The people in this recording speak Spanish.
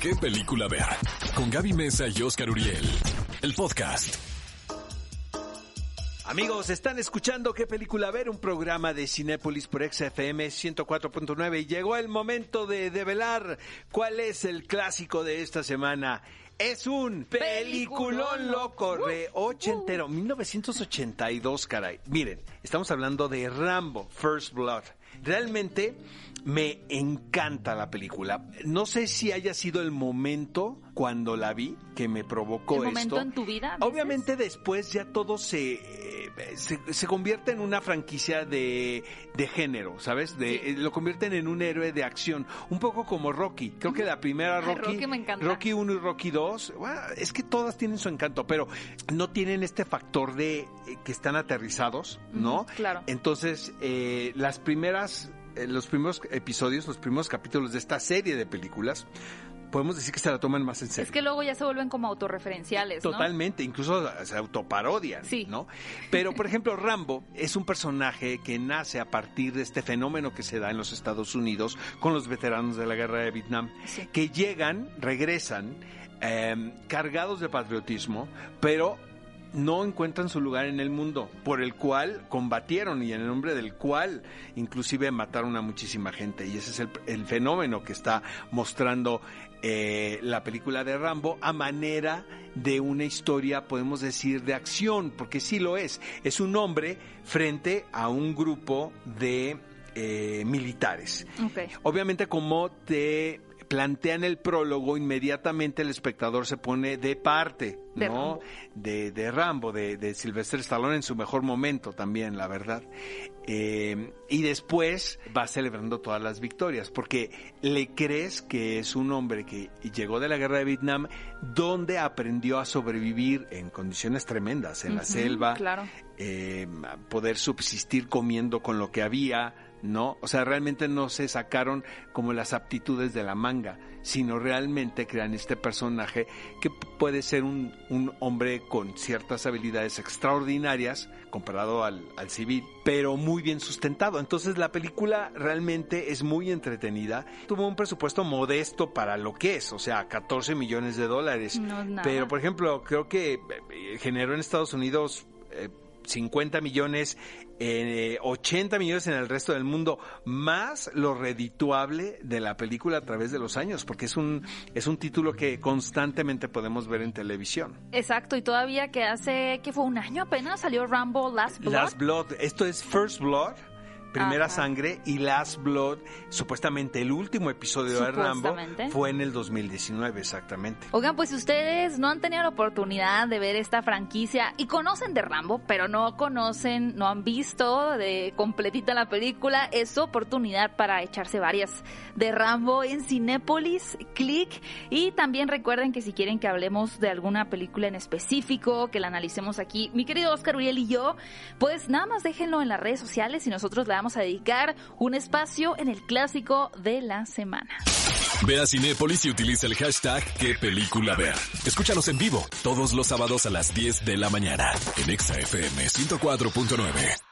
qué película ver. Con Gaby Mesa y Oscar Uriel. El podcast. Amigos, están escuchando qué película ver, un programa de Cinépolis por XFM 104.9 y llegó el momento de develar cuál es el clásico de esta semana. Es un peliculón loco de ochentero, 1982, caray. Miren, estamos hablando de Rambo, First Blood. Realmente me encanta la película. No sé si haya sido el momento cuando la vi que me provocó ¿El esto. momento en tu vida? Obviamente después ya todo se, se, se convierte en una franquicia de, de género, ¿sabes? De, Sí. Lo convierten en un héroe de acción, un poco como Rocky. Creo que la primera Ay, Rocky, Rocky me encanta. Rocky 1 y Rocky 2, bueno, es que todas tienen su encanto, pero no tienen este factor de eh, que están aterrizados, ¿no? Claro. Entonces, eh, las primeras, los primeros episodios, los primeros capítulos de esta serie de películas, podemos decir que se la toman más en serio. Es que luego ya se vuelven como autorreferenciales, ¿no? Totalmente, incluso se autoparodian, Sí. ¿no? Pero, por ejemplo, Rambo es un personaje que nace a partir de este fenómeno que se da en los Estados Unidos con los veteranos de la guerra de Vietnam, Sí. que llegan, regresan, eh, cargados de patriotismo, pero no encuentran su lugar en el mundo, por el cual combatieron y en el nombre del cual inclusive mataron a muchísima gente. Y ese es el, el fenómeno que está mostrando eh, la película de Rambo a manera de una historia, podemos decir, de acción, porque sí lo es. Es un hombre frente a un grupo de eh, militares. Obviamente como te plantean el prólogo, inmediatamente el espectador se pone de parte, De ¿no? Rambo. De, de Rambo, de, de Sylvester Stallone en su mejor momento también, la verdad. Eh, y después va celebrando todas las victorias, porque le crees que es un hombre que llegó de la guerra de Vietnam, donde aprendió a sobrevivir en condiciones tremendas, en la selva, claro. Eh, poder subsistir comiendo con lo que había, ¿no? O sea, realmente no se sacaron como las aptitudes de la manga, sino realmente crean este personaje que puede ser un, un hombre con ciertas habilidades extraordinarias comparado al, al civil, pero muy bien sustentado. Entonces la película realmente es muy entretenida. Tuvo un presupuesto modesto para lo que es, o sea, 14 millones de dólares. No. Pero, por ejemplo, creo que eh, generó en Estados Unidos eh, 50 millones, eh, 80 millones en el resto del mundo, más lo redituable de la película a través de los años, porque es un, es un título que constantemente podemos ver en televisión. Exacto, y todavía que hace, que fue un año apenas, salió Rambo Last Blood. Last Blood, esto es First Blood. Primera Ajá. sangre y Last Blood, supuestamente el último episodio de Rambo fue en el 2019 exactamente. Oigan, pues si ustedes no han tenido la oportunidad de ver esta franquicia y conocen de Rambo, pero no conocen, no han visto de completita la película, es su oportunidad para echarse varias de Rambo en Cinépolis, click. Y también recuerden que si quieren que hablemos de alguna película en específico, que la analicemos aquí, mi querido Oscar Uriel y yo, pues nada más déjenlo en las redes sociales y nosotros le a dedicar un espacio en el clásico de la semana. Ve a Cinépolis y utiliza el hashtag qué película ver. Escúchanos en vivo todos los sábados a las 10 de la mañana en Exa FM 104.9.